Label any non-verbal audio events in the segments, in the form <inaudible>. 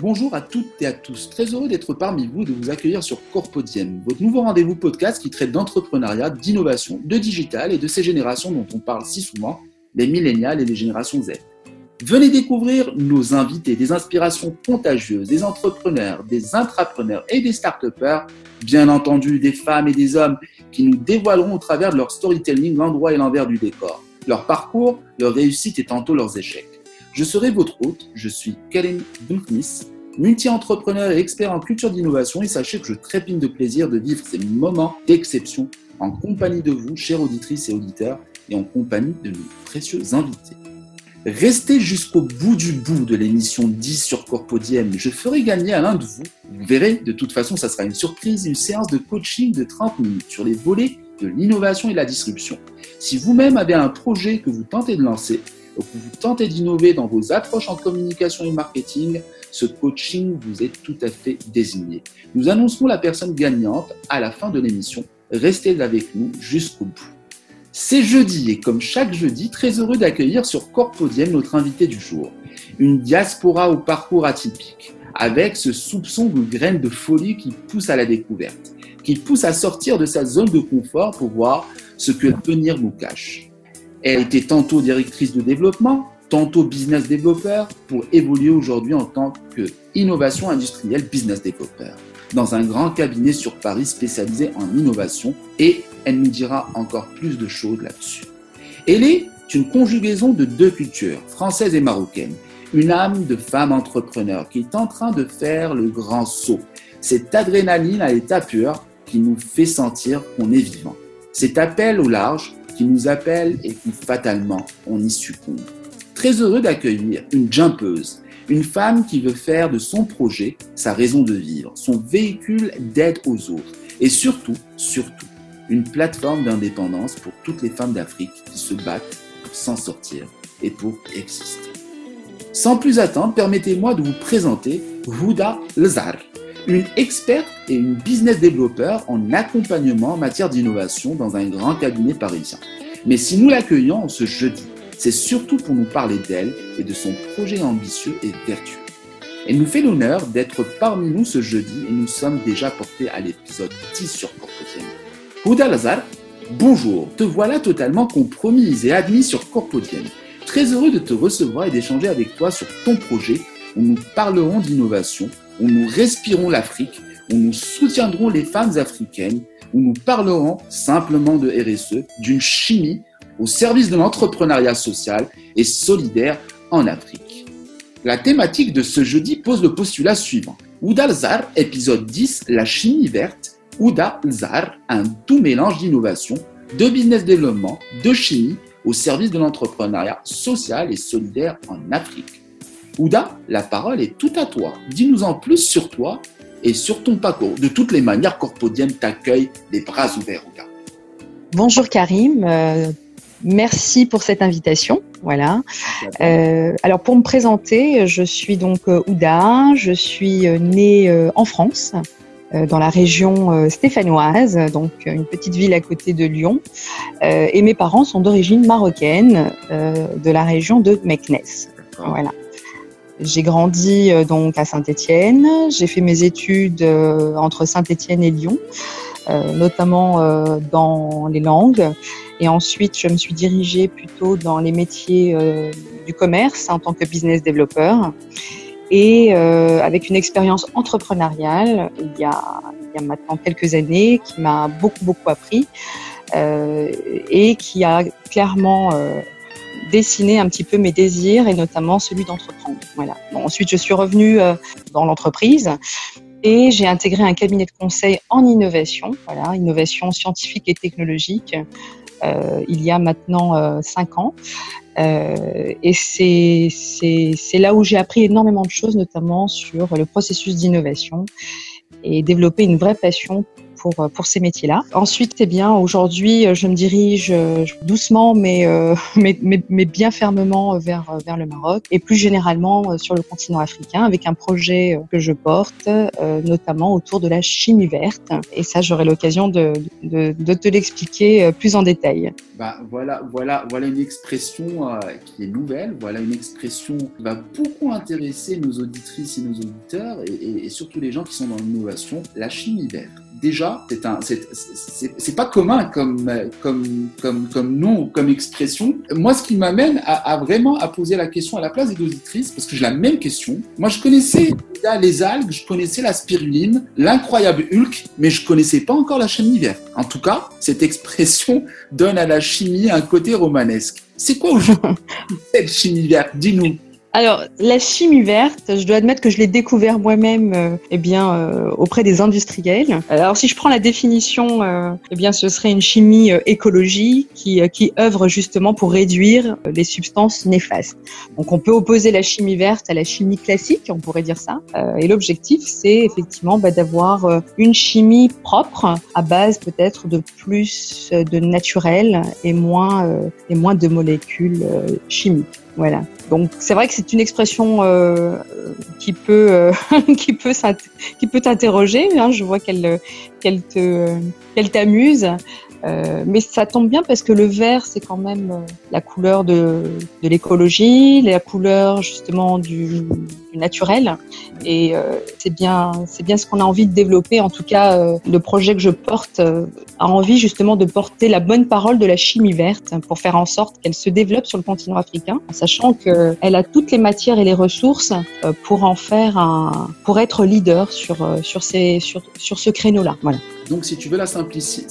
Bonjour à toutes et à tous. Très heureux d'être parmi vous, de vous accueillir sur Corpodiem, votre nouveau rendez-vous podcast qui traite d'entrepreneuriat, d'innovation, de digital et de ces générations dont on parle si souvent, les millénials et les générations Z. Venez découvrir nos invités, des inspirations contagieuses, des entrepreneurs, des intrapreneurs et des start bien entendu des femmes et des hommes qui nous dévoileront au travers de leur storytelling l'endroit et l'envers du décor, leur parcours, leur réussite et tantôt leurs échecs. Je serai votre hôte, je suis Karim Bunknis, multi-entrepreneur et expert en culture d'innovation et sachez que je trépine de plaisir de vivre ces moments d'exception en compagnie de vous, chères auditrices et auditeurs, et en compagnie de nos précieux invités. Restez jusqu'au bout du bout de l'émission 10 sur Corpodiem. Je ferai gagner à l'un de vous, vous verrez, de toute façon, ça sera une surprise, une séance de coaching de 30 minutes sur les volets de l'innovation et la disruption. Si vous-même avez un projet que vous tentez de lancer, que vous tentez d'innover dans vos approches en communication et marketing, ce coaching vous est tout à fait désigné. Nous annoncerons la personne gagnante à la fin de l'émission. Restez avec nous jusqu'au bout. C'est jeudi et comme chaque jeudi, très heureux d'accueillir sur Corpodium notre invité du jour. Une diaspora au parcours atypique, avec ce soupçon de graines de folie qui pousse à la découverte, qui pousse à sortir de sa zone de confort pour voir ce que l'avenir nous cache. Elle était tantôt directrice de développement, tantôt business développeur, pour évoluer aujourd'hui en tant que innovation industrielle business développeur dans un grand cabinet sur Paris spécialisé en innovation et elle nous dira encore plus de choses là-dessus. Elle est une conjugaison de deux cultures, française et marocaine, une âme de femme entrepreneur qui est en train de faire le grand saut. Cette adrénaline à l'état pur qui nous fait sentir qu'on est vivant. Cet appel au large qui nous appelle et qui fatalement on y succombe. Très heureux d'accueillir une jumpeuse, une femme qui veut faire de son projet sa raison de vivre, son véhicule d'aide aux autres et surtout, surtout, une plateforme d'indépendance pour toutes les femmes d'Afrique qui se battent pour s'en sortir et pour exister. Sans plus attendre, permettez-moi de vous présenter Houda Lezar, une experte et une business développeur en accompagnement en matière d'innovation dans un grand cabinet parisien. Mais si nous l'accueillons ce jeudi, c'est surtout pour nous parler d'elle et de son projet ambitieux et vertueux. Elle nous fait l'honneur d'être parmi nous ce jeudi et nous sommes déjà portés à l'épisode 10 sur Corpodium. Houda Lazar, bonjour, te voilà totalement compromise et admise sur Corpodium. Très heureux de te recevoir et d'échanger avec toi sur ton projet où nous parlerons d'innovation, où nous respirons l'Afrique, où nous soutiendrons les femmes africaines, où nous parlerons simplement de RSE, d'une chimie au service de l'entrepreneuriat social et solidaire en Afrique. La thématique de ce jeudi pose le postulat suivant. Ouda Zar, épisode 10, la chimie verte. Ouda Zar, un tout mélange d'innovation, de business développement, de chimie au service de l'entrepreneuriat social et solidaire en Afrique. Ouda, la parole est tout à toi. Dis-nous en plus sur toi et sur ton parcours. De toutes les manières, Corpodium t'accueille les bras ouverts, Ouda. Bonjour Karim, euh, Merci pour cette invitation. Voilà. Euh, alors pour me présenter, je suis donc euh, Ouda, je suis née en France, dans la région stéphanoise, donc une petite ville à côté de Lyon, et mes parents sont d'origine marocaine, de la région de Meknes. Voilà. J'ai grandi donc à Saint-Étienne. J'ai fait mes études entre Saint-Étienne et Lyon, notamment dans les langues. Et ensuite, je me suis dirigée plutôt dans les métiers euh, du commerce en tant que business développeur. Et euh, avec une expérience entrepreneuriale, il y, a, il y a maintenant quelques années, qui m'a beaucoup, beaucoup appris euh, et qui a clairement dessiné un petit peu mes désirs et notamment celui d'entreprendre. Voilà. Ensuite, je suis revenue euh, dans l'entreprise et j'ai intégré un cabinet de conseil en innovation, voilà, innovation scientifique et technologique, euh, il y a maintenant euh, cinq ans. Et c'est là où j'ai appris énormément de choses, notamment sur le processus d'innovation et développer une vraie passion pour pour ces métiers-là. Ensuite, eh bien, aujourd'hui, je me dirige doucement, <laughs> mais, mais, mais, bien fermement vers vers le Maroc et plus généralement sur le continent africain avec un projet que je porte, notamment autour de la chimie verte. Et ça, j'aurai l'occasion de, de, te l'expliquer plus en détail. Bah, voilà, voilà, voilà une expression qui est nouvelle. Voilà une expression qui va beaucoup intéresser nos auditrices et nos auditeurs et surtout les gens qui sont dans l'innovation. La chimie verte déjà, c'est un, c'est pas commun comme, comme, comme, comme nom, comme expression. Moi, ce qui m'amène à, vraiment à poser la question à la place des auditrices, parce que j'ai la même question. Moi, je connaissais les algues, je connaissais la spiruline, l'incroyable Hulk, mais je connaissais pas encore la chimie verte. En tout cas, cette expression donne à la chimie un côté romanesque. C'est quoi aujourd'hui <laughs> cette chimie verte? Dis-nous. Alors, la chimie verte, je dois admettre que je l'ai découvert moi-même euh, eh bien, euh, auprès des industriels. Alors, si je prends la définition, euh, eh bien, ce serait une chimie écologique qui, qui œuvre justement pour réduire les substances néfastes. Donc, on peut opposer la chimie verte à la chimie classique, on pourrait dire ça. et l'objectif, c'est effectivement bah, d'avoir une chimie propre à base peut-être de plus de naturel et moins, et moins de molécules chimiques. Voilà. Donc c'est vrai que c'est une expression euh, qui peut euh, <laughs> qui peut qui peut t'interroger. Hein. je vois qu'elle qu'elle te qu'elle t'amuse. Euh, mais ça tombe bien parce que le vert, c'est quand même euh, la couleur de, de l'écologie, la couleur justement du, du naturel. Et euh, c'est bien, c'est bien ce qu'on a envie de développer. En tout cas, euh, le projet que je porte euh, a envie justement de porter la bonne parole de la chimie verte pour faire en sorte qu'elle se développe sur le continent africain, en sachant qu'elle a toutes les matières et les ressources pour en faire un, pour être leader sur sur ces sur sur ce créneau-là. Voilà. Donc, si tu veux la simplifier,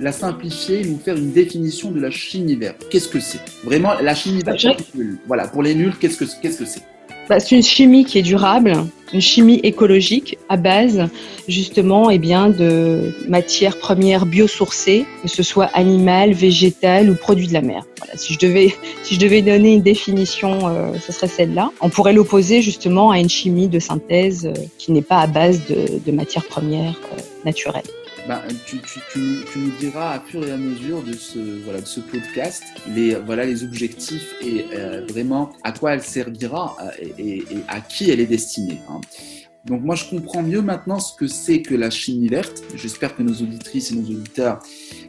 la simplifier, nous faire une définition de la chimie verte. Qu'est-ce que c'est? Vraiment, la chimie verte. Voilà, pour les nuls, qu'est-ce que c'est? Bah, c'est une chimie qui est durable, une chimie écologique à base justement eh bien, de matières premières biosourcées, que ce soit animales, végétales ou produits de la mer. Voilà, si, je devais, <laughs> si je devais donner une définition, euh, ce serait celle-là. On pourrait l'opposer justement à une chimie de synthèse euh, qui n'est pas à base de, de matières premières euh, naturelles. Ben, tu, tu, nous diras à fur et à mesure de ce, voilà, de ce podcast les, voilà, les objectifs et euh, vraiment à quoi elle servira euh, et, et, à qui elle est destinée. Hein. Donc moi je comprends mieux maintenant ce que c'est que la chimie verte. J'espère que nos auditrices et nos auditeurs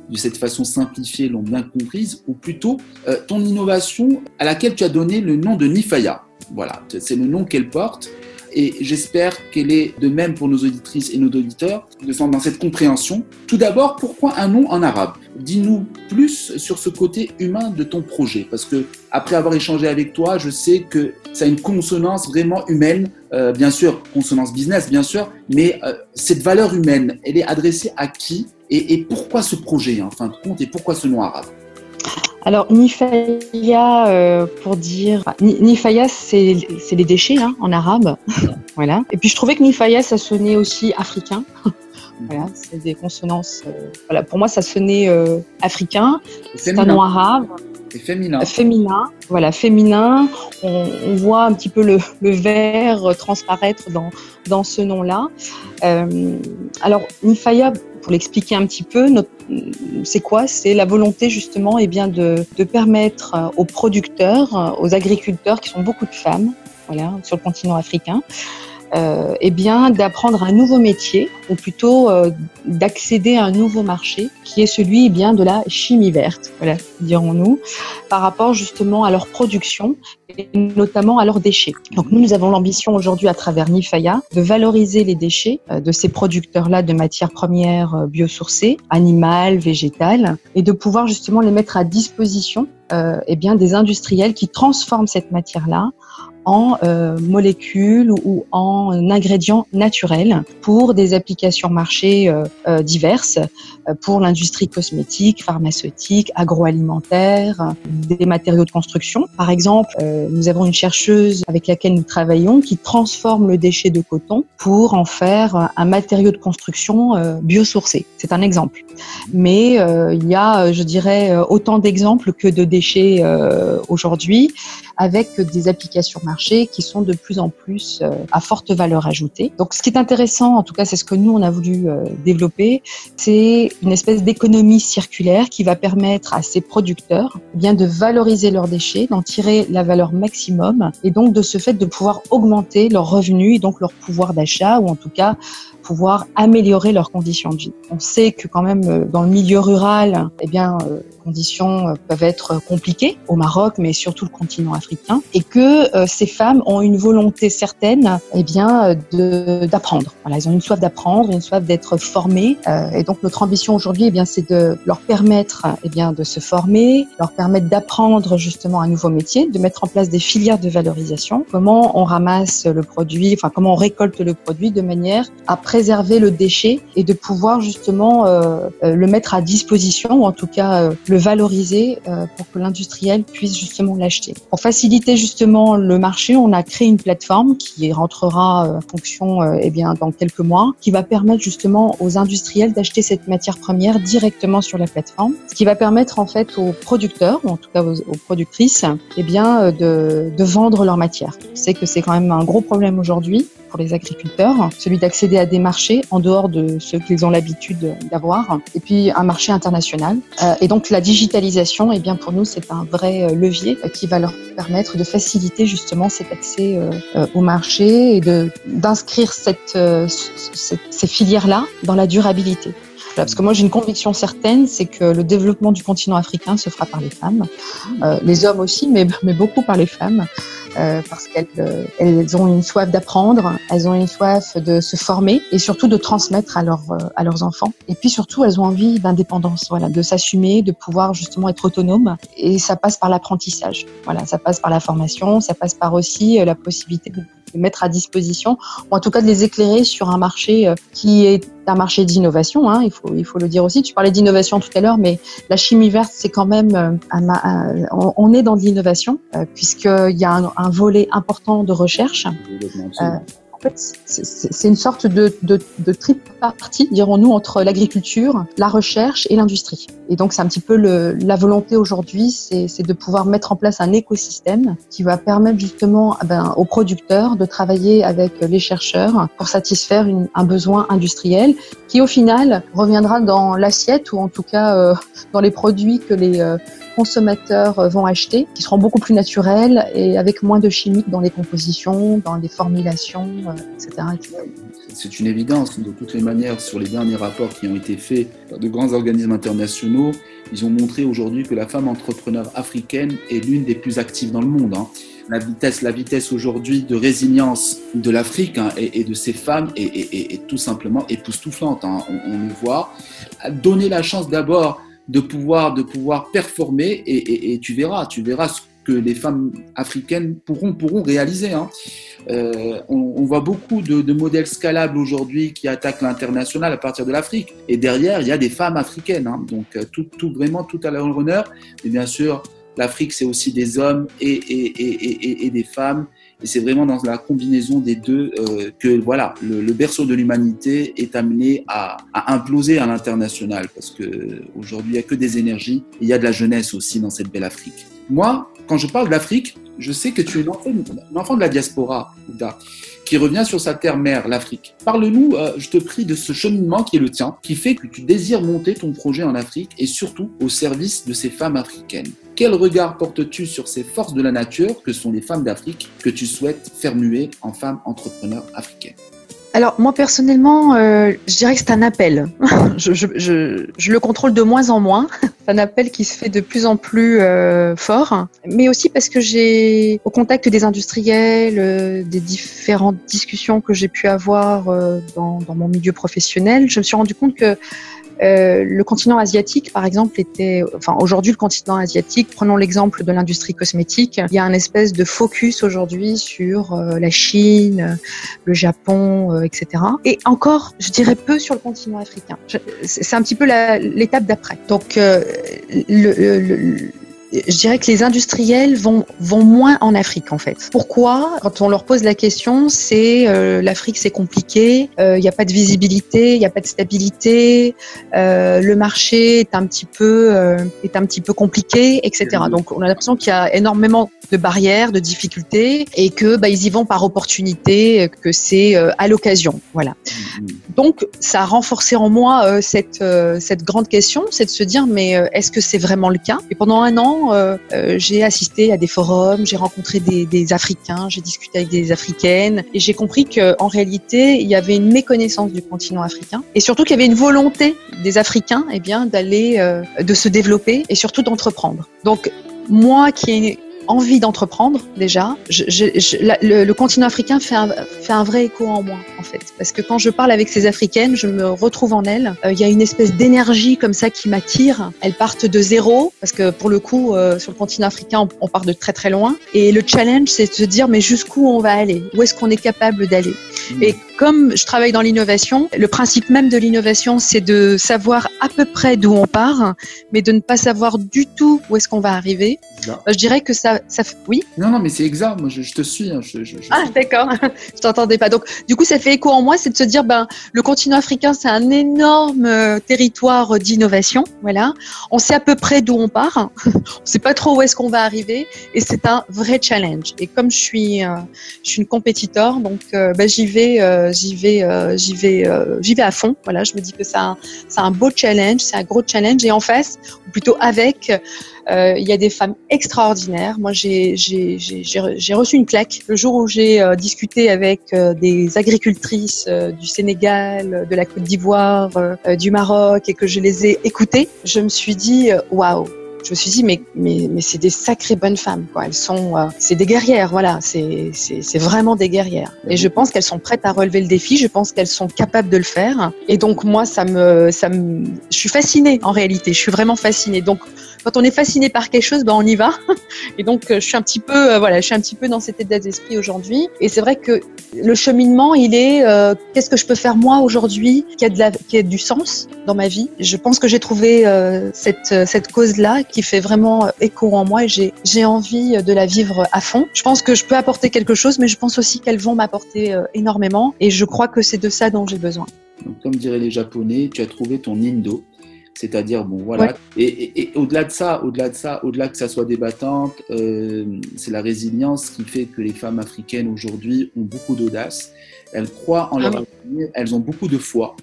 de cette façon simplifiée l'ont bien comprise, ou plutôt euh, ton innovation à laquelle tu as donné le nom de Nifaya. Voilà, c'est le nom qu'elle porte et j'espère qu'elle est de même pour nos auditrices et nos auditeurs, de sont dans cette compréhension. Tout d'abord, pourquoi un nom en arabe? Dis-nous plus sur ce côté humain de ton projet, parce que après avoir échangé avec toi, je sais que ça a une consonance vraiment humaine, euh, bien sûr, consonance business, bien sûr, mais euh, cette valeur humaine, elle est adressée à qui? Et, et pourquoi ce projet, en fin de compte, et pourquoi ce nom arabe? Alors, Nifaya, euh, pour dire. Nifaya, c'est les déchets hein, en arabe. <laughs> voilà. Et puis, je trouvais que Nifaya, ça sonnait aussi africain. <laughs> voilà, c'est des consonances. Euh, voilà, pour moi, ça sonnait euh, africain. C'est un nom arabe. Et féminin. Féminin, voilà, féminin. On, on voit un petit peu le, le vert transparaître dans, dans ce nom-là. Alors, Nifaya, pour l'expliquer un petit peu, c'est quoi? C'est la volonté justement eh bien, de, de, permettre euh, aux producteurs, euh, aux agriculteurs, qui sont beaucoup de femmes, voilà, sur le continent africain, euh, eh bien d'apprendre un nouveau métier, ou plutôt euh, d'accéder à un nouveau marché, qui est celui eh bien de la chimie verte, voilà, dirons-nous, par rapport justement à leur production et notamment à leurs déchets. Donc nous, nous avons l'ambition aujourd'hui à travers Nifaya de valoriser les déchets euh, de ces producteurs-là de matières premières euh, biosourcées, animales, végétales, et de pouvoir justement les mettre à disposition euh, eh bien des industriels qui transforment cette matière-là en euh, molécules ou en ingrédients naturels pour des applications marché euh, euh, diverses, pour l'industrie cosmétique, pharmaceutique, agroalimentaire, des matériaux de construction. Par exemple, nous avons une chercheuse avec laquelle nous travaillons qui transforme le déchet de coton pour en faire un matériau de construction biosourcé. C'est un exemple. Mais il y a, je dirais, autant d'exemples que de déchets aujourd'hui avec des applications sur qui sont de plus en plus à forte valeur ajoutée. Donc ce qui est intéressant, en tout cas c'est ce que nous on a voulu développer, c'est une espèce d'économie circulaire qui va permettre à ces producteurs eh de valoriser leurs déchets, d'en tirer la valeur maximum et donc de ce fait de pouvoir augmenter leurs revenus et donc leur pouvoir d'achat ou en tout cas pouvoir améliorer leurs conditions de vie. On sait que quand même euh, dans le milieu rural, eh bien, euh, conditions euh, peuvent être compliquées au Maroc, mais surtout le continent africain, et que ces femmes ont une volonté certaine, eh bien, d'apprendre. Voilà, elles ont une soif d'apprendre, une soif d'être formées, et donc notre ambition aujourd'hui, eh bien, c'est de leur permettre, eh bien, de se former, leur permettre d'apprendre justement un nouveau métier, de mettre en place des filières de valorisation. Comment on ramasse le produit, enfin comment on récolte le produit de manière à préserver le déchet et de pouvoir justement euh, euh, le mettre à disposition ou en tout cas euh, le valoriser pour que l'industriel puisse justement l'acheter. Pour faciliter justement le marché, on a créé une plateforme qui rentrera en fonction eh bien dans quelques mois, qui va permettre justement aux industriels d'acheter cette matière première directement sur la plateforme, ce qui va permettre en fait aux producteurs ou en tout cas aux, productrices eh bien de, de vendre leur matière. C'est que c'est quand même un gros problème aujourd'hui les agriculteurs, celui d'accéder à des marchés en dehors de ceux qu'ils ont l'habitude d'avoir, et puis un marché international. Euh, et donc la digitalisation, eh bien pour nous, c'est un vrai euh, levier qui va leur permettre de faciliter justement cet accès euh, au marché et d'inscrire cette, ces filières-là dans la durabilité. Parce que moi, j'ai une conviction certaine, c'est que le développement du continent africain se fera par les femmes, les hommes aussi, mais, mais beaucoup par les femmes. Euh, parce qu'elles euh, elles ont une soif d'apprendre, elles ont une soif de se former et surtout de transmettre à, euh, à leurs enfants. Et puis surtout, elles ont envie d'indépendance, voilà, de s'assumer, de pouvoir justement être autonome. Et ça passe par l'apprentissage. Voilà, ça passe par la formation, ça passe par aussi la possibilité de mettre à disposition, ou en tout cas de les éclairer sur un marché euh, qui est un marché d'innovation, hein, il, faut, il faut le dire aussi. Tu parlais d'innovation tout à l'heure, mais la chimie verte, c'est quand même, euh, on, est dans de l'innovation, euh, puisqu'il y a un, un, volet important de recherche c'est une sorte de, de, de tripartie, dirons-nous, entre l'agriculture, la recherche et l'industrie. Et donc, c'est un petit peu le, la volonté aujourd'hui, c'est de pouvoir mettre en place un écosystème qui va permettre justement eh ben, aux producteurs de travailler avec les chercheurs pour satisfaire une, un besoin industriel qui, au final, reviendra dans l'assiette ou en tout cas euh, dans les produits que les euh, consommateurs euh, vont acheter, qui seront beaucoup plus naturels et avec moins de chimiques dans les compositions, dans les formulations, etc. C'est une évidence. De toutes les manières, sur les derniers rapports qui ont été faits par de grands organismes internationaux, ils ont montré aujourd'hui que la femme entrepreneur africaine est l'une des plus actives dans le monde. Hein. La vitesse, la vitesse aujourd'hui de résilience de l'Afrique hein, et, de ces femmes est, tout simplement époustouflante. Hein. On, on, le voit. Donner la chance d'abord de pouvoir, de pouvoir performer et, et, tu verras, tu verras ce que les femmes africaines pourront, pourront réaliser. Hein. Euh, on, on, voit beaucoup de, de modèles scalables aujourd'hui qui attaquent l'international à partir de l'Afrique. Et derrière, il y a des femmes africaines. Hein. Donc, euh, tout, tout, vraiment tout à leur honneur. Mais bien sûr, l'Afrique, c'est aussi des hommes et, et, et des femmes. Et c'est vraiment dans la combinaison des deux euh, que voilà, le, le berceau de l'humanité est amené à, à imploser à l'international. Parce que aujourd'hui, il n'y a que des énergies. Il y a de la jeunesse aussi dans cette belle Afrique. Moi, quand je parle d'Afrique, je sais que tu es un enfant, de la diaspora, qui revient sur sa terre-mère, l'Afrique. Parle-nous, euh, je te prie, de ce cheminement qui est le tien, qui fait que tu désires monter ton projet en Afrique et surtout au service de ces femmes africaines. Quel regard portes-tu sur ces forces de la nature que sont les femmes d'Afrique que tu souhaites faire muer en femmes entrepreneurs africaines? Alors moi personnellement, euh, je dirais que c'est un appel. <laughs> je, je, je, je, le contrôle de moins en moins. c'est un appel qui se fait de plus en plus euh, fort, mais aussi parce que j'ai, au contact des industriels, euh, des différentes discussions que j'ai pu avoir euh, dans, dans, mon milieu professionnel, je me suis rendu compte que euh, le continent asiatique, par exemple, était, enfin aujourd'hui le continent asiatique, prenons l'exemple de l'industrie cosmétique, il y a un espèce de focus aujourd'hui sur euh, la Chine, le Japon, euh, etc. Et encore, je dirais peu sur le continent africain. C'est un petit peu l'étape d'après. Donc le, le je dirais que les industriels vont, vont moins en Afrique en fait. Pourquoi? Quand on leur pose la question, c'est euh, l'Afrique c'est compliqué, il euh, n'y a pas de visibilité, il n'y a pas de stabilité, euh, le marché est un petit peu est un petit peu compliqué, etc. Donc on a l'impression qu'il y a énormément de barrières, de difficultés, et que bah, ils y vont par opportunité, que c'est à l'occasion. Voilà. Mm-hmm. Donc, ça a renforcé en moi cette cette grande question, c'est de se dire mais est-ce que c'est vraiment le cas? Et pendant un an, j'ai assisté à des forums, j'ai rencontré des, Africains, j'ai discuté avec des Africaines, et j'ai compris que en réalité, il y avait une méconnaissance du continent africain, et surtout qu'il y avait une volonté des Africains, eh d'aller, de se développer et surtout d'entreprendre. Donc moi qui ai envie d'entreprendre déjà. Je, je, le, continent africain fait un, fait un vrai écho en moi en fait, parce que quand je parle avec ces africaines, je me retrouve en elles. Euh, il y a une espèce d'énergie comme ça qui m'attire. Elles partent de zéro, parce que pour le coup, euh, sur le continent africain, on, part de très très loin. Et le challenge, c'est de se dire mais jusqu'où on va aller? Où est-ce qu'on est capable d'aller? Mmh. Et comme je travaille dans l'innovation, le principe même de l'innovation, c'est de savoir à peu près d'où on part, mais de ne pas savoir du tout où est-ce qu'on va arriver. Je dirais que ça, ça, oui? Non, non, mais c'est exact. Moi, je, te suis. Hein. ah, d'accord. <laughs> je t'entendais pas. Donc, du coup, ça fait écho en moi, c'est de se dire, ben, le continent africain, c'est un énorme euh, territoire d'innovation. Voilà. On sait à peu près d'où on part. <laughs> on sait pas trop où est-ce qu'on va arriver, et c'est un vrai challenge. Et comme je suis, euh, je suis une compétiteur, donc, euh, ben, j'y vais, j'y vais, j'y vais, j'y vais à fond. Voilà. Je me dis que c'est un, un beau challenge, c'est un gros challenge, et en face, ou plutôt avec euh, il y a des femmes extraordinaires. Moi, j'ai reçu une claque le jour où j'ai euh, discuté avec euh, des agricultrices du Sénégal, de la Côte d'Ivoire, du Maroc et que je les ai écoutées. Je me suis dit, waouh, je me suis dit mais mais mais c'est des sacrées bonnes femmes quoi. Elles sont c'est des guerrières voilà, c'est c'est c'est vraiment des guerrières. Et je pense qu'elles sont prêtes à relever le défi, je pense qu'elles sont capables de le faire et donc moi ça me ça me je suis fascinée en réalité, je suis vraiment fascinée. Donc quand on est fasciné par quelque chose, ben on y va. <laughs> Et donc euh, je suis un petit peu, euh, voilà, je suis un petit peu dans cet état d'esprit aujourd'hui. Et c'est vrai que le cheminement, il est euh, qu'est-ce que je peux faire moi aujourd'hui qui a de la, qui du sens dans ma vie? Je pense que j'ai trouvé cette cette cause là qui fait vraiment écho en moi j'ai j'ai envie de la vivre à fond. Je pense que je peux apporter quelque chose, mais je pense aussi qu'elles vont m'apporter énormément. Et je crois que c'est de ça dont j'ai besoin. Donc, comme diraient les Japonais, tu as trouvé ton indo. C'est-à-dire, bon, voilà. Et, au-delà de ça, au-delà de ça, au-delà que ça soit débattante, euh, c'est la résilience qui fait que les femmes africaines aujourd'hui ont beaucoup d'audace. Elles croient en leur ah avenir, elles ont beaucoup de foi.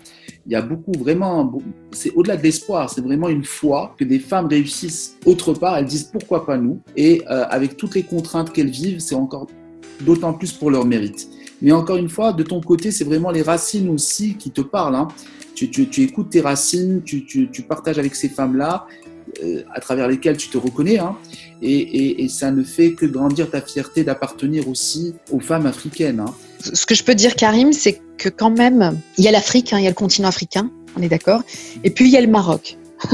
Il y a beaucoup, vraiment, c'est au-delà de l'espoir, c'est vraiment une foi que des femmes réussissent autre part. Elles disent pourquoi pas nous? Et euh, avec toutes les contraintes qu'elles vivent, c'est encore d'autant plus pour leur mérite. Mais encore une fois, de ton côté, c'est vraiment les racines aussi qui te parlent. Hein tu, écoutes tes racines, tu, partages avec ces femmes-là, euh, à travers lesquelles tu te reconnais, hein, et, ça ne fait que grandir ta fierté d'appartenir aussi aux femmes africaines. Hein. Ce que je peux dire, Karim, c'est que quand même, il y a l'Afrique, hein, il y a le continent africain, on est d'accord, et puis il y a le Maroc. <laughs>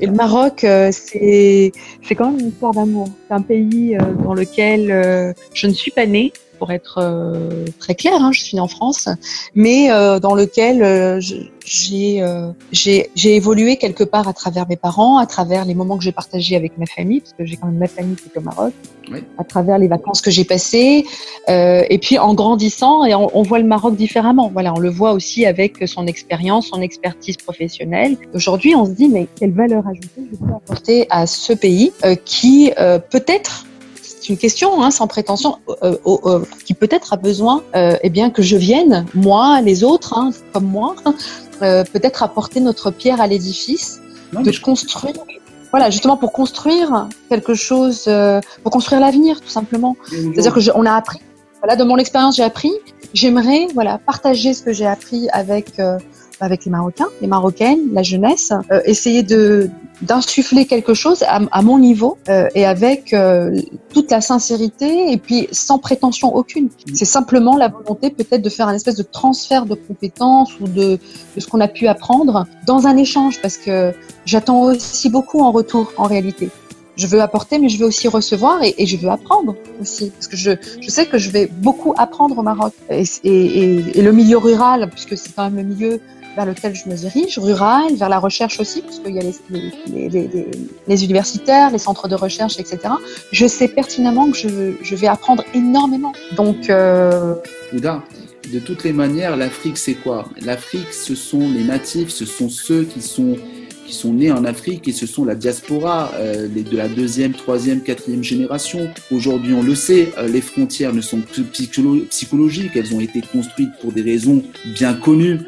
et le Maroc, euh, c'est quand même une histoire d'amour. C'est un pays euh, dans lequel je ne suis pas née, pour être euh, très clair, hein, je suis née en France, mais euh, dans lequel euh, j'ai évolué quelque part à travers mes parents, à travers les moments que j'ai partagés avec ma famille, parce que j'ai quand même ma famille qui est au Maroc, à travers les vacances que j'ai passées, et puis en grandissant, et on, on, voit le Maroc différemment. Voilà, on le voit aussi avec son expérience, son expertise professionnelle. Aujourd'hui, on se dit mais quelle valeur ajoutée je peux apporter à ce pays qui peut-être c'est une question hein, sans prétention euh, euh, qui peut-être a besoin euh, eh bien que je vienne moi les autres hein, comme moi <laughs> peut-être apporter notre pierre à l'édifice de construire voilà justement pour construire quelque chose pour construire l'avenir tout simplement. C'est-à-dire que on a appris voilà de mon expérience j'ai appris j'aimerais voilà partager ce que j'ai appris avec avec les Marocains, les Marocaines, la jeunesse, euh, essayer de d'insuffler quelque chose à, à mon niveau euh, et avec euh, toute la sincérité et puis sans prétention aucune. C'est simplement la volonté peut-être de faire un espèce de transfert de compétences ou de, de ce qu'on a pu apprendre dans un échange parce que j'attends aussi beaucoup en retour en réalité je veux apporter, mais je veux aussi recevoir et, et, je veux apprendre aussi. Parce que je, je sais que je vais beaucoup apprendre au Maroc. Et, et, et le milieu rural, puisque c'est quand même le milieu vers lequel je me dirige, rural, vers la recherche aussi, puisqu'il y a les, universitaires, les centres de recherche, etc. Je sais pertinemment que je, vais apprendre énormément. Donc, euh... de toutes les manières, l'Afrique, c'est quoi? L'Afrique, ce sont les natifs, ce sont ceux qui sont qui sont nés en Afrique et ce sont la diaspora euh, de la deuxième, troisième, quatrième génération. Aujourd'hui, on le sait, euh, les frontières ne sont plus psychologiques, elles ont été construites pour des raisons bien connues,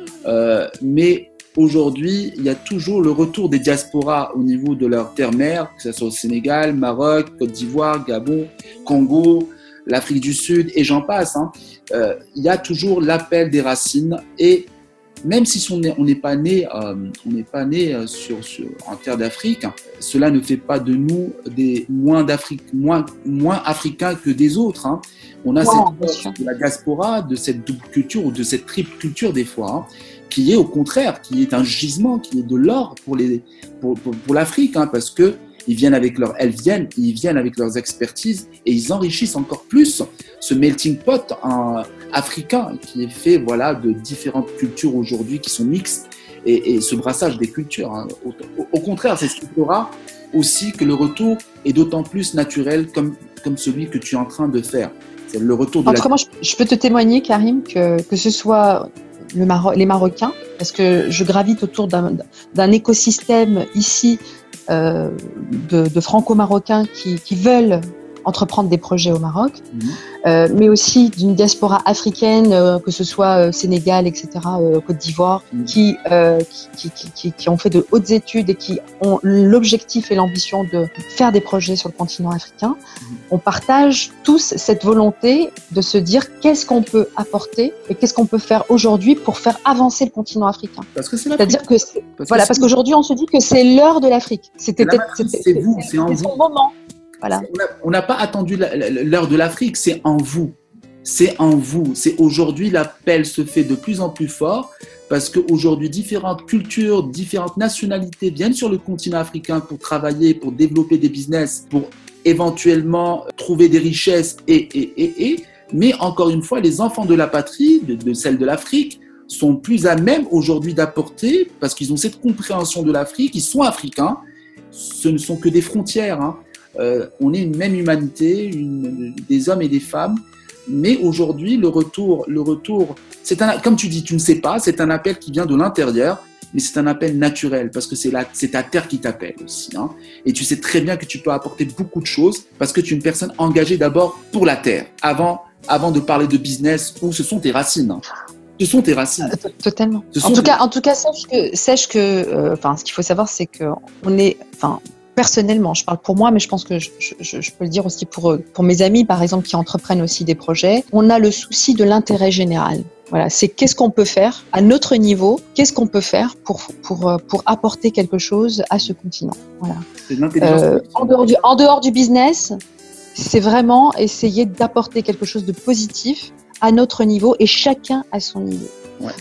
mais aujourd'hui, il y a toujours le retour des diasporas au niveau de leur terre-mère, que ce soit au Sénégal, Maroc, Côte d'Ivoire, Gabon, Congo, l'Afrique du Sud et j'en passe. Hein. il y a toujours l'appel des racines et même si on n'est pas né, euh, on pas né euh, sur, en terre d'Afrique, cela ne fait pas de nous des moins d'Afrique, moins, moins africains que des autres. Hein. On a cette de la diaspora, de cette double culture ou de cette triple culture des fois, hein, qui est au contraire, qui est un gisement, qui est de l'or pour les, pour, pour, l'Afrique, hein, parce que ils viennent avec leur, elles viennent, ils viennent avec leurs expertises et ils enrichissent encore plus ce melting pot africain qui est fait voilà de différentes cultures aujourd'hui qui sont mixtes et, ce brassage des cultures. Hein. Au, contraire, c'est ce qui fera aussi que le retour est d'autant plus naturel comme, comme celui que tu es en train de faire. C'est le retour de Entre moi, je, peux te témoigner, Karim, que, que ce soit le les Marocains, parce que je gravite autour d'un écosystème ici euh, de, franco-marocains qui, veulent entreprendre des projets au Maroc, mhm. euh, mais aussi d'une diaspora africaine, euh, que ce soit euh, Sénégal, etc., Côte d'Ivoire, mhm. qui, qui, qui, qui, ont fait de hautes études et qui ont l'objectif et l'ambition de faire des projets sur le continent africain. Mhm. On partage tous cette volonté de se dire qu'est-ce qu'on peut apporter et qu'est-ce qu'on peut faire aujourd'hui pour faire avancer le continent africain. Parce que c'est C'est-à-dire que, voilà, parce qu'aujourd'hui on se dit que c'est l'heure de l'Afrique. C'était, c'est vous, c'est en vous. moment. On n'a pas attendu l'heure de l'Afrique, c'est en vous. C'est en vous. C'est aujourd'hui l'appel se fait de plus en plus fort parce qu'aujourd'hui différentes cultures, différentes nationalités viennent sur le continent africain pour travailler, pour développer des business, pour éventuellement trouver des richesses et, et, et, et. Mais encore une fois, les enfants de la patrie, de, de celle de l'Afrique, sont plus à même aujourd'hui d'apporter, parce qu'ils ont cette compréhension de l'Afrique, ils sont africains, ce ne sont que des frontières. Hein. Euh, on est une même humanité, des hommes et des femmes. Mais aujourd'hui, le retour, le retour, c'est un, comme tu dis, tu ne sais pas, c'est un appel qui vient de l'intérieur, mais c'est un appel naturel parce que c'est c'est ta terre qui t'appelle aussi. Hein. Et tu sais très bien que tu peux apporter beaucoup de choses parce que tu es une personne engagée d'abord pour la terre, avant, avant de parler de business où ce sont tes racines. Hein. Ce sont tes racines. Euh, totalement. En tout, cas, en tout cas, sache que, sache que, euh, enfin, ce qu'il faut savoir, c'est que on est, enfin, personnellement, je parle pour moi, mais je pense que je, peux le dire aussi pour, pour mes amis, par exemple, qui entreprennent aussi des projets, on a le souci de l'intérêt général. Voilà, c'est qu'est-ce qu'on peut faire à notre niveau, qu'est-ce qu'on peut faire pour, pour, pour apporter quelque chose à ce continent. Voilà. Euh, en, dehors du, en dehors du business, c'est vraiment essayer d'apporter quelque chose de positif à notre niveau et chacun à son niveau.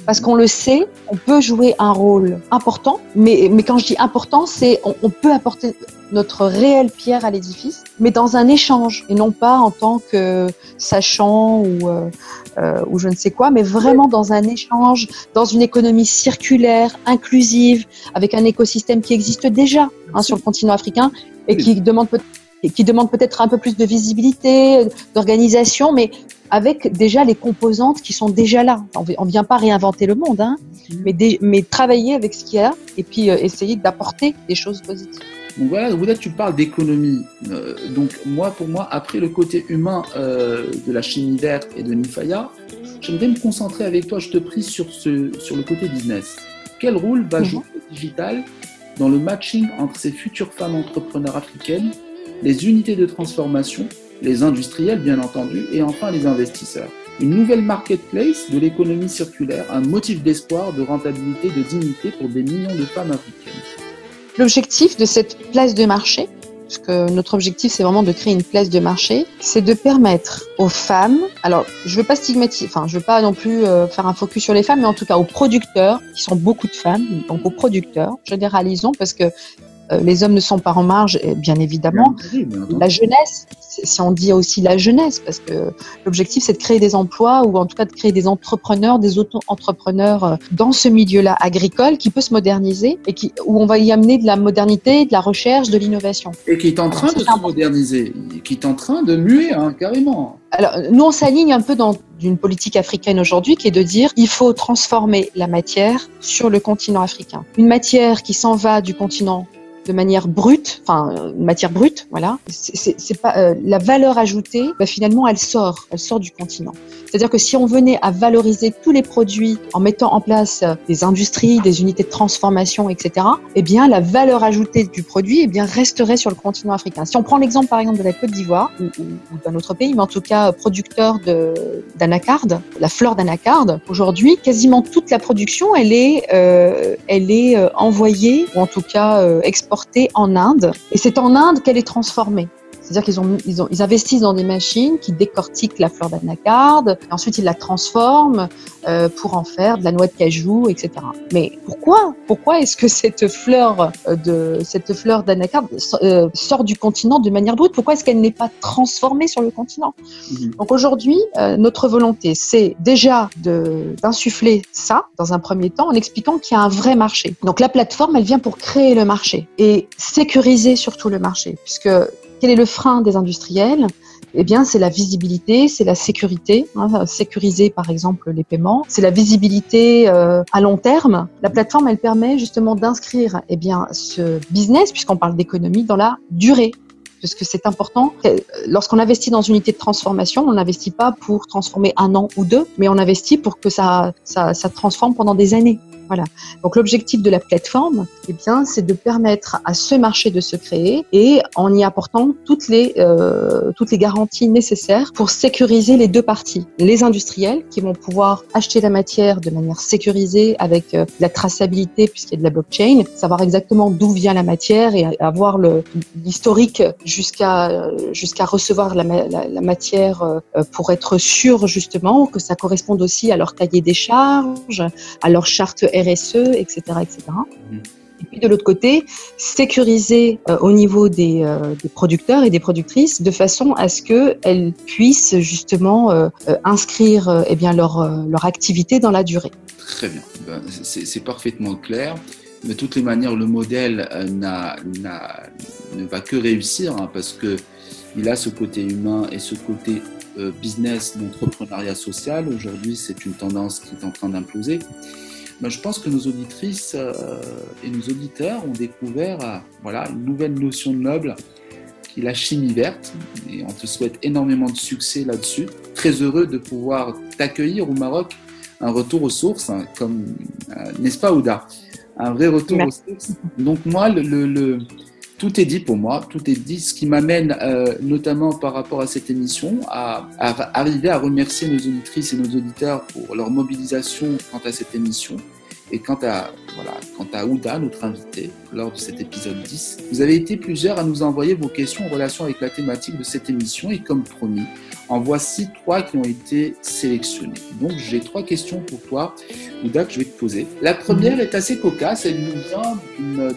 Parce qu'on le sait, on peut jouer un rôle important, mais, mais quand je dis important, c'est on, on, peut apporter notre réelle pierre à l'édifice, mais dans un échange, et non pas en tant que sachant ou, euh, euh, ou je ne sais quoi, mais vraiment dans un échange, dans une économie circulaire, inclusive, avec un écosystème qui existe déjà hein, sur le continent africain et qui demande qui demande peut-être un peu plus de visibilité, d'organisation, mais avec déjà les composantes qui sont déjà là. On ne vient pas réinventer le monde, hein, mhm. mais, mais travailler avec ce qu'il y a et puis euh, essayer d'apporter des choses positives. Donc voilà, vous tu parles d'économie. Euh, donc moi, pour moi, après le côté humain euh, de la chimie verte et de Nifaya, j'aimerais me concentrer avec toi, je te prie, sur, ce, sur le côté business. Quel rôle va mhm. jouer le digital dans le matching entre ces futures femmes entrepreneurs africaines, les unités de transformation les industriels bien entendu, et enfin les investisseurs. Une nouvelle marketplace de l'économie circulaire, un motif d'espoir, de rentabilité, de dignité pour des millions de femmes africaines. L'objectif de cette place de marché, parce que notre objectif c'est vraiment de créer une place de marché, c'est de permettre aux femmes, alors je veux pas stigmatiser, enfin je veux pas non plus euh, faire un focus sur les femmes, mais en tout cas aux producteurs, qui sont beaucoup de femmes, donc aux producteurs, généralisons parce que les hommes ne sont pas en marge, bien évidemment. La jeunesse, si on dit aussi la jeunesse, parce que l'objectif c'est de créer des emplois ou en tout cas de créer des entrepreneurs, des auto-entrepreneurs euh, dans ce milieu-là agricole qui peut se moderniser et qui, où on va y amener de la modernité, de la recherche, de l'innovation. Et qui est en train de se moderniser, qui est en train de muer hein, carrément. Alors, nous, on s'aligne un peu dans une politique africaine aujourd'hui qui est de dire il faut transformer la matière sur le continent africain. Une matière qui s'en va du continent de manière brute, enfin une matière brute, voilà. C'est pas euh, la valeur ajoutée. Bah, finalement, elle sort, elle sort du continent. C'est-à-dire que si on venait à valoriser tous les produits en mettant en place euh, des industries, des unités de transformation, etc., eh bien la valeur ajoutée du produit, eh bien resterait sur le continent africain. Si on prend l'exemple par exemple de la Côte d'Ivoire ou, d'un autre pays, mais en tout cas producteur d'anacarde, la fleur d'anacarde, aujourd'hui quasiment toute la production, elle est, euh, elle est envoyée ou en tout cas exportée en Inde. Et c'est en Inde qu'elle est transformée. C'est-à-dire qu'ils ont, ils ont, ils investissent dans des machines qui décortiquent la fleur d'anacarde, ensuite ils la transforment euh, pour en faire de la noix de cajou, etc. Mais pourquoi? Pourquoi est-ce que cette fleur euh, de cette fleur d'anacarde euh, sort du continent de manière brute? Pourquoi est-ce qu'elle n'est pas transformée sur le continent? Mhm. Donc aujourd'hui, notre volonté, c'est déjà d'insuffler ça dans un premier temps en expliquant qu'il y a un vrai marché. Donc la plateforme, elle vient pour créer le marché et sécuriser surtout le marché, puisque quel est le frein des industriels? Eh bien, c'est la visibilité, c'est la sécurité, hein, sécuriser par exemple les paiements, c'est la visibilité euh, à long terme. La plateforme, elle permet justement d'inscrire eh bien ce business, puisqu'on parle d'économie, dans la durée. Parce que c'est important. Lorsqu'on investit dans une unité de transformation, on n'investit pas pour transformer un an ou deux, mais on investit pour que ça, ça, ça transforme pendant des années. Voilà. Donc l'objectif de la plateforme, eh bien, c'est de permettre à ce marché de se créer et en y apportant toutes les euh, toutes les garanties nécessaires pour sécuriser les deux parties. Les industriels qui vont pouvoir acheter la matière de manière sécurisée avec euh, la traçabilité puisqu'il y a de la blockchain, savoir exactement d'où vient la matière et avoir l'historique jusqu'à jusqu'à recevoir la, la, la matière euh, pour être sûr justement que ça corresponde aussi à leur cahier des charges, à leur charte RSE, etc. etc. Mhm. Et puis de l'autre côté, sécuriser euh, au niveau des, euh, des, producteurs et des productrices de façon à ce qu'elles puissent justement euh, inscrire eh bien, leur, leur activité dans la durée. Très bien, ben, c'est parfaitement clair. De toutes les manières, le modèle ne va que réussir hein, parce que il a ce côté humain et ce côté business d'entrepreneuriat social. Aujourd'hui, c'est une tendance qui est en train d'imploser je pense que nos auditrices euh, et nos auditeurs ont découvert euh, voilà, une nouvelle notion de noble qui est la chimie verte. Et on te souhaite énormément de succès là-dessus. Très heureux de pouvoir t'accueillir au Maroc, un retour aux sources, hein, comme, euh, n'est-ce pas, Ouda? Un vrai retour aux sources. Donc, moi, le, le, tout est dit pour moi, tout est dit, ce qui m'amène notamment par rapport à cette émission à, à, arriver à remercier nos auditrices et nos auditeurs pour leur mobilisation quant à cette émission. Et quant à, voilà, quant à Ouda, notre invité, lors de cet épisode 10, vous avez été plusieurs à nous envoyer vos questions en relation avec la thématique de cette émission et comme promis, en voici trois qui ont été sélectionnées. Donc j'ai trois questions pour toi, Ouda, que je vais te poser. La première est assez cocasse, elle nous vient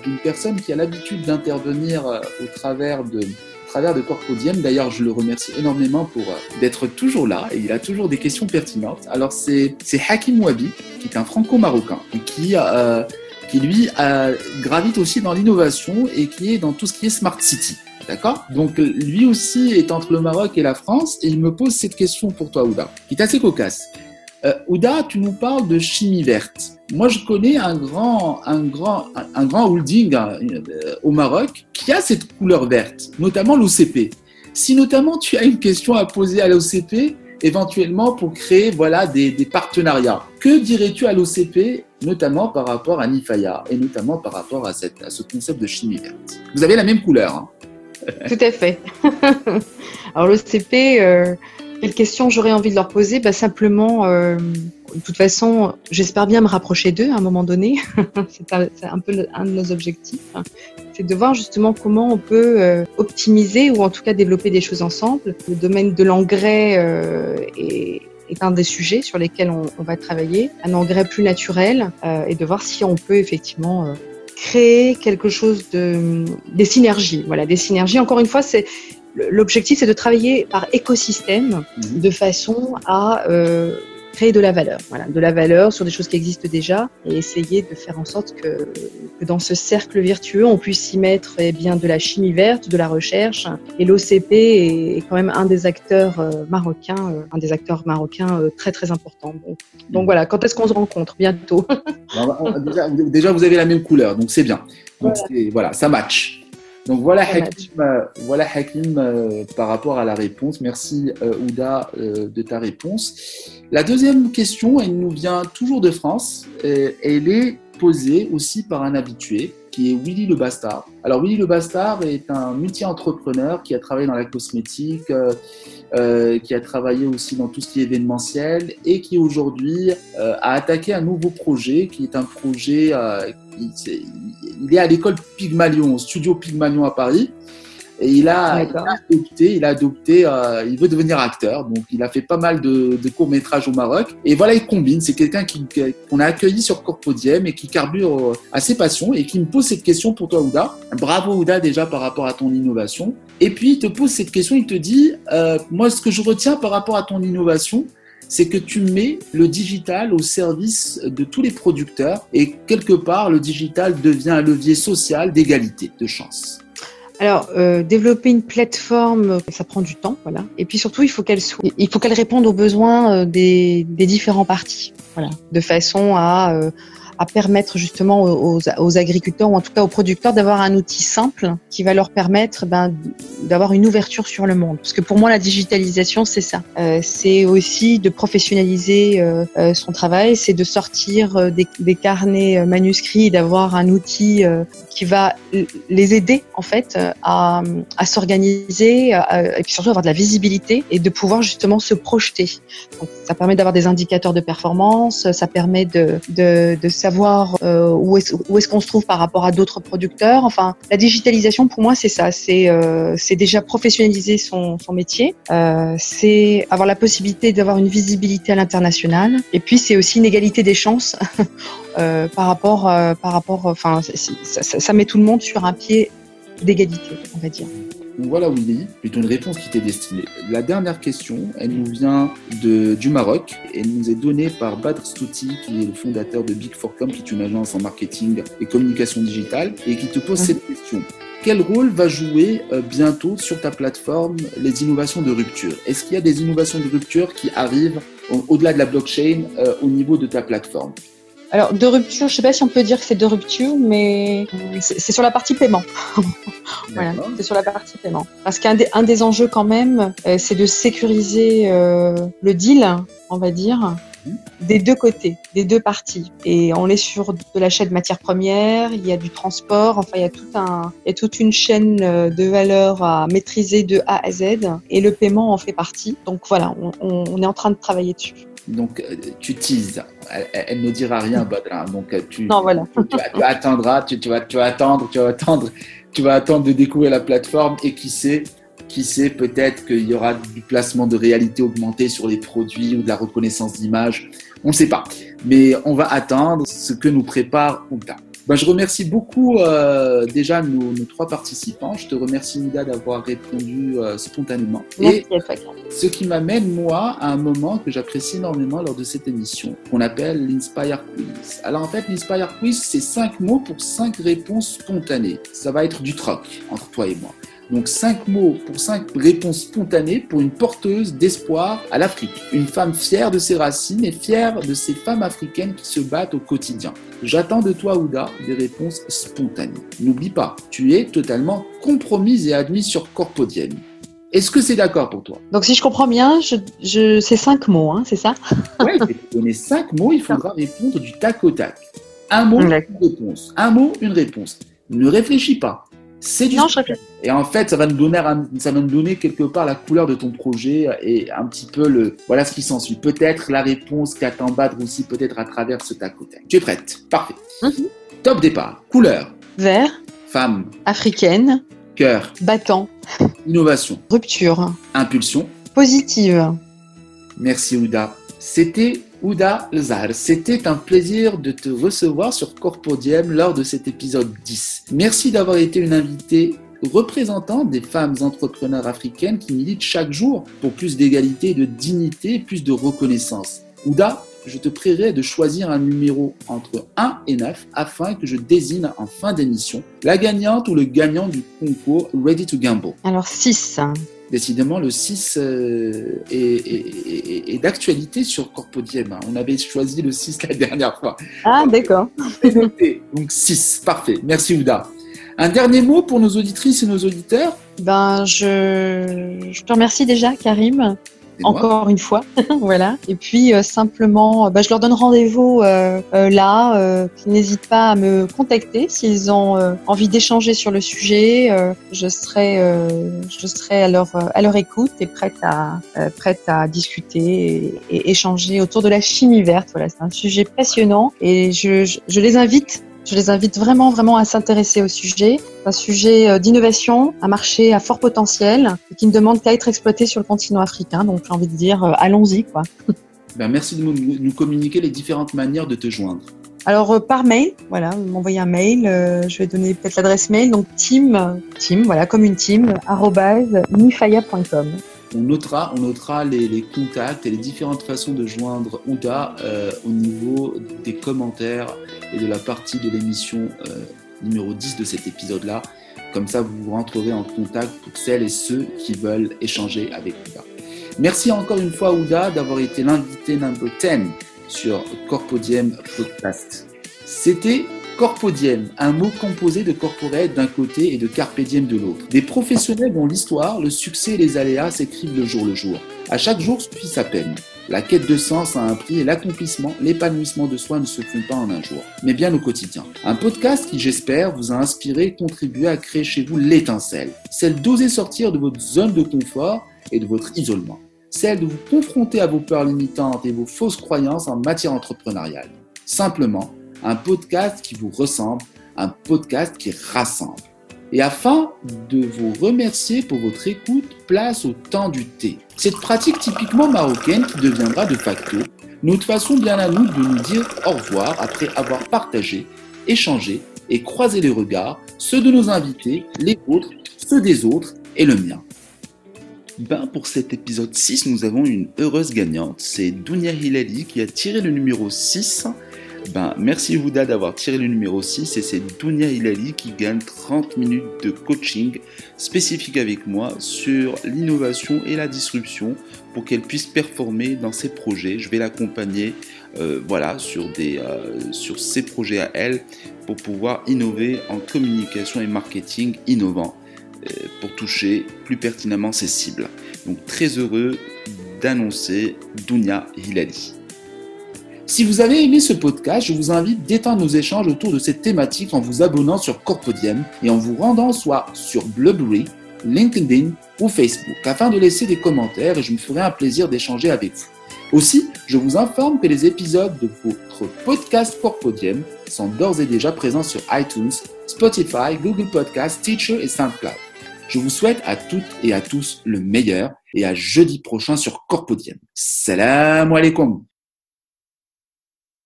d'une personne qui a l'habitude d'intervenir euh, au travers de travers de Corpodium. D'ailleurs, je le remercie énormément pour euh, d'être toujours là et il a toujours des questions pertinentes. Alors, c'est Hakim Wabi, qui est un franco-marocain qui, euh, qui lui gravite aussi dans l'innovation et qui est dans tout ce qui est Smart City. D'accord? Donc lui aussi est entre le Maroc et la France et il me pose cette question pour toi, Ouda, qui est assez cocasse. Euh, Ouda, tu nous parles de chimie verte. Moi, je connais un grand, un grand, un grand holding euh, au Maroc qui a cette couleur verte, notamment l'OCP. Si notamment tu as une question à poser à l'OCP, éventuellement pour créer voilà des, partenariats, que dirais-tu à l'OCP, notamment par rapport à Nifaya et notamment par rapport à ce concept de chimie verte? Vous avez la même couleur. Hein Tout à fait. <laughs> Alors l'OCP. Euh quelle question j'aurais envie de leur poser? Bah, Simplement, euh, de toute façon, j'espère bien me rapprocher d'eux à un moment donné. <laughs> c'est un, peu un de nos objectifs. C'est de voir justement comment on peut euh, optimiser ou en tout cas développer des choses ensemble. Le domaine de l'engrais euh, est, un des sujets sur lesquels on, on va travailler. Un engrais plus naturel et de voir si on peut effectivement créer quelque chose de des synergies. Voilà, des synergies. Encore une fois, c'est l'objectif, c'est de travailler par écosystème mhm. de façon à euh, créer de la valeur, voilà, de la valeur sur des choses qui existent déjà et essayer de faire en sorte que, dans ce cercle virtueux, on puisse y mettre eh bien de la chimie verte, de la recherche. Et l'OCP est, quand même un des acteurs euh, marocains, euh, un des acteurs marocains très très importants. Donc, voilà, quand est-ce qu'on se rencontre? Bientôt. <laughs> déjà, vous avez la même couleur, donc c'est bien. Donc voilà, ça match. Donc voilà Hakim, euh, voilà Hakim euh, par rapport à la réponse. Merci euh, Ouda de ta réponse. La deuxième question, elle nous vient toujours de France. elle est posée aussi par un habitué qui est Willy le Bastard. Alors Willy le Bastard est un multi-entrepreneur qui a travaillé dans la cosmétique, qui a travaillé aussi dans tout ce qui est événementiel et qui aujourd'hui a attaqué un nouveau projet qui est un projet il est à l'école Pygmalion, au studio Pygmalion à Paris. Et il a, adopté, il a adopté, euh, il veut devenir acteur. Donc, il a fait pas mal de, courts métrages au Maroc. Et voilà, il combine. C'est quelqu'un qu'on a accueilli sur Corpodium et qui carbure euh, à ses passions et qui me pose cette question pour toi, Ouda. Bravo, Ouda, déjà par rapport à ton innovation. Et puis, il te pose cette question. Il te dit, euh, moi, ce que je retiens par rapport à ton innovation, c'est que tu mets le digital au service de tous les producteurs et quelque part, le digital devient un levier social d'égalité, de chance. Alors, euh, développer une plateforme, ça prend du temps, voilà. Et puis surtout, il faut qu'elle réponde aux besoins euh, des, des différents partis, voilà, de façon à euh, à permettre justement aux, agriculteurs ou en tout cas aux producteurs d'avoir un outil simple qui va leur permettre ben, d'avoir une ouverture sur le monde. Parce que pour moi, la digitalisation, c'est ça. Euh, c'est aussi de professionnaliser euh, euh son travail, c'est de sortir des, carnets manuscrits, d'avoir un outil qui va les aider en fait à, s'organiser et puis surtout avoir de la visibilité et de pouvoir justement se projeter. Ça permet d'avoir des indicateurs de performance, ça permet de, de, de savoir euh, où est-ce est-ce qu'on se trouve par rapport à d'autres producteurs. Enfin, la digitalisation pour moi c'est ça, c'est euh, déjà professionnaliser son, métier, euh, c'est avoir la possibilité d'avoir une visibilité à l'international, et puis c'est aussi une égalité des chances <laughs> euh, par rapport par rapport, enfin ça met tout le monde sur un pied d'égalité, on va dire. Voilà Willy, plutôt une réponse qui t'est destinée. La dernière question, elle nous vient du Maroc. Elle nous est donnée par Badr Stouti, qui est le fondateur de Big 4 Com, qui est une agence en marketing et communication digitale, et qui te pose cette question. Quel rôle va jouer euh, bientôt sur ta plateforme les innovations de rupture? Est-ce qu'il y a des innovations de rupture qui arrivent au-delà de la blockchain euh, au niveau de ta plateforme? Alors, de rupture, je ne sais pas si on peut dire que c'est de rupture, mais c'est sur la partie paiement. <laughs> voilà, c'est sur la partie paiement. Parce qu'un des, un des enjeux quand même, euh, c'est de sécuriser euh, le deal, on va dire, mmh. des deux côtés, des deux parties. Et on est sur de l'achat de matières premières, il y a du transport, enfin il y a tout un, il y a toute une chaîne euh, de valeur à maîtriser de A à Z, et le paiement en fait partie. Donc voilà, on, on est en train de travailler dessus. Donc, euh, tu teases. Elle, ne dira rien, Badra. Donc, euh, tu, non, voilà. tu, attendras, tu, vas, tu vas attendre, tu vas attendre, tu vas attendre de découvrir la plateforme et qui sait, qui sait, peut-être qu'il y aura du placement de réalité augmentée sur les produits ou de la reconnaissance d'image. On ne sait pas. Mais on va attendre ce que nous prépare Oukta. Ben, je remercie beaucoup euh, déjà nos, trois participants. Je te remercie Nida d'avoir répondu euh, spontanément. Merci, Et ce qui m'amène moi à un moment que j'apprécie énormément lors de cette émission, qu'on appelle l'Inspire Quiz. Alors en fait, l'Inspire Quiz, c'est cinq mots pour cinq réponses spontanées. Ça va être du troc entre toi et moi. Donc cinq mots pour cinq réponses spontanées pour une porteuse d'espoir à l'Afrique. Une femme fière de ses racines et fière de ces femmes africaines qui se battent au quotidien. J'attends de toi, Ouda, des réponses spontanées. N'oublie pas, tu es totalement compromise et admise sur Corpodium. Est-ce que c'est d'accord pour toi? Donc si je comprends bien, je, c'est cinq mots, hein, c'est ça? Oui, je te donner cinq mots, il faudra répondre du tac au tac. Un mot, une réponse. Un mot, une réponse. Ne réfléchis pas. C'est du non, Et en fait, ça va nous donner, ça va nous donner quelque part la couleur de ton projet et un petit peu le, voilà ce qui s'ensuit. Peut-être la réponse qu'attend Badr aussi, peut-être à travers ce tac Tu es prête? Parfait. Mhm. Top départ. Couleur. Vert. Femme. Africaine. Cœur. Battant. Innovation. Rupture. Impulsion. Positive. Merci Ouda. C'était Ouda Zahar, c'était un plaisir de te recevoir sur Corpodium lors de cet épisode 10. Merci d'avoir été une invitée représentant des femmes entrepreneurs africaines qui militent chaque jour pour plus d'égalité, de dignité, plus de reconnaissance. Ouda, je te prierai de choisir un numéro entre 1 et 9 afin que je désigne en fin d'émission la gagnante ou le gagnant du concours Ready to Gamble. Alors 6. Décidément, le 6 euh, est, d'actualité sur Corpodium. On avait choisi le 6 <laughs> la dernière fois. Ah, d'accord. <laughs> Donc 6, parfait. Merci Ouda. Un dernier mot pour nos auditrices et nos auditeurs? Ben, je, je te remercie déjà, Karim, encore une fois, <laughs> voilà. Et puis euh, simplement, bah, je leur donne rendez-vous euh, euh, là. qu'ils n'hésitent pas à me contacter s'ils ont envie d'échanger sur le sujet. je serai, je serai à leur à leur écoute et prête à prête à discuter et, échanger autour de la chimie verte. Voilà, c'est un sujet passionnant et je, je, je les invite je les invite vraiment, vraiment à s'intéresser au sujet. Un sujet euh, d'innovation, un marché à fort potentiel et qui ne demande qu'à être exploité sur le continent africain. Donc, j'ai envie de dire, euh, allons-y, quoi. <laughs> Ben, merci de nous communiquer les différentes manières de te joindre. Alors euh, par mail, voilà, m'envoyer un mail. je vais donner peut-être l'adresse mail. Donc team, team, voilà, comme une team, nifaya.com. On notera, on notera les, contacts et les différentes façons de joindre Ouda euh, au niveau des commentaires et de la partie de l'émission euh, numéro 10 de cet épisode-là. Comme ça, vous rentrerez en contact pour celles et ceux qui veulent échanger avec Ouda. Merci encore une fois, Ouda, d'avoir été l'invité number 10 sur Corpodium Podcast. C'était Corpodiem, un mot composé de corporate d'un côté et de carpe de l'autre. Des professionnels dont l'histoire, le succès et les aléas s'écrivent le jour le jour. À chaque jour suffit sa peine. La quête de sens a un prix et l'accomplissement, l'épanouissement de soi ne se font pas en un jour, mais bien au quotidien. Un podcast qui, j'espère, vous a inspiré et contribué à créer chez vous l'étincelle, celle d'oser sortir de votre zone de confort et de votre isolement, celle de vous confronter à vos peurs limitantes et vos fausses croyances en matière entrepreneuriale. Simplement, un podcast qui vous ressemble, un podcast qui rassemble. Et afin de vous remercier pour votre écoute, place au temps du thé. Cette pratique typiquement marocaine qui deviendra de facto notre façon bien à nous de nous dire au revoir après avoir partagé, échangé et croisé les regards, ceux de nos invités, les autres, ceux des autres et le mien. Ben pour cet épisode 6, nous avons une heureuse gagnante. C'est Dounia Hilali qui a tiré le numéro 6 ben, merci Houda d'avoir tiré le numéro 6 et c'est Dounia Hilali qui gagne 30 minutes de coaching spécifique avec moi sur l'innovation et la disruption pour qu'elle puisse performer dans ses projets. Je vais l'accompagner euh, voilà, sur, des, euh, sur ses projets à elle pour pouvoir innover en communication et marketing innovant euh, pour toucher plus pertinemment ses cibles. Donc très heureux d'annoncer Dounia Hilali. Si vous avez aimé ce podcast, je vous invite d'étendre nos échanges autour de cette thématique en vous abonnant sur Corpodium et en vous rendant soit sur Blueberry, LinkedIn ou Facebook afin de laisser des commentaires et je me ferai un plaisir d'échanger avec vous. Aussi, je vous informe que les épisodes de votre podcast Corpodium sont d'ores et déjà présents sur iTunes, Spotify, Google Podcasts, Teacher et SoundCloud. Je vous souhaite à toutes et à tous le meilleur et à jeudi prochain sur Corpodium. Salam alaikum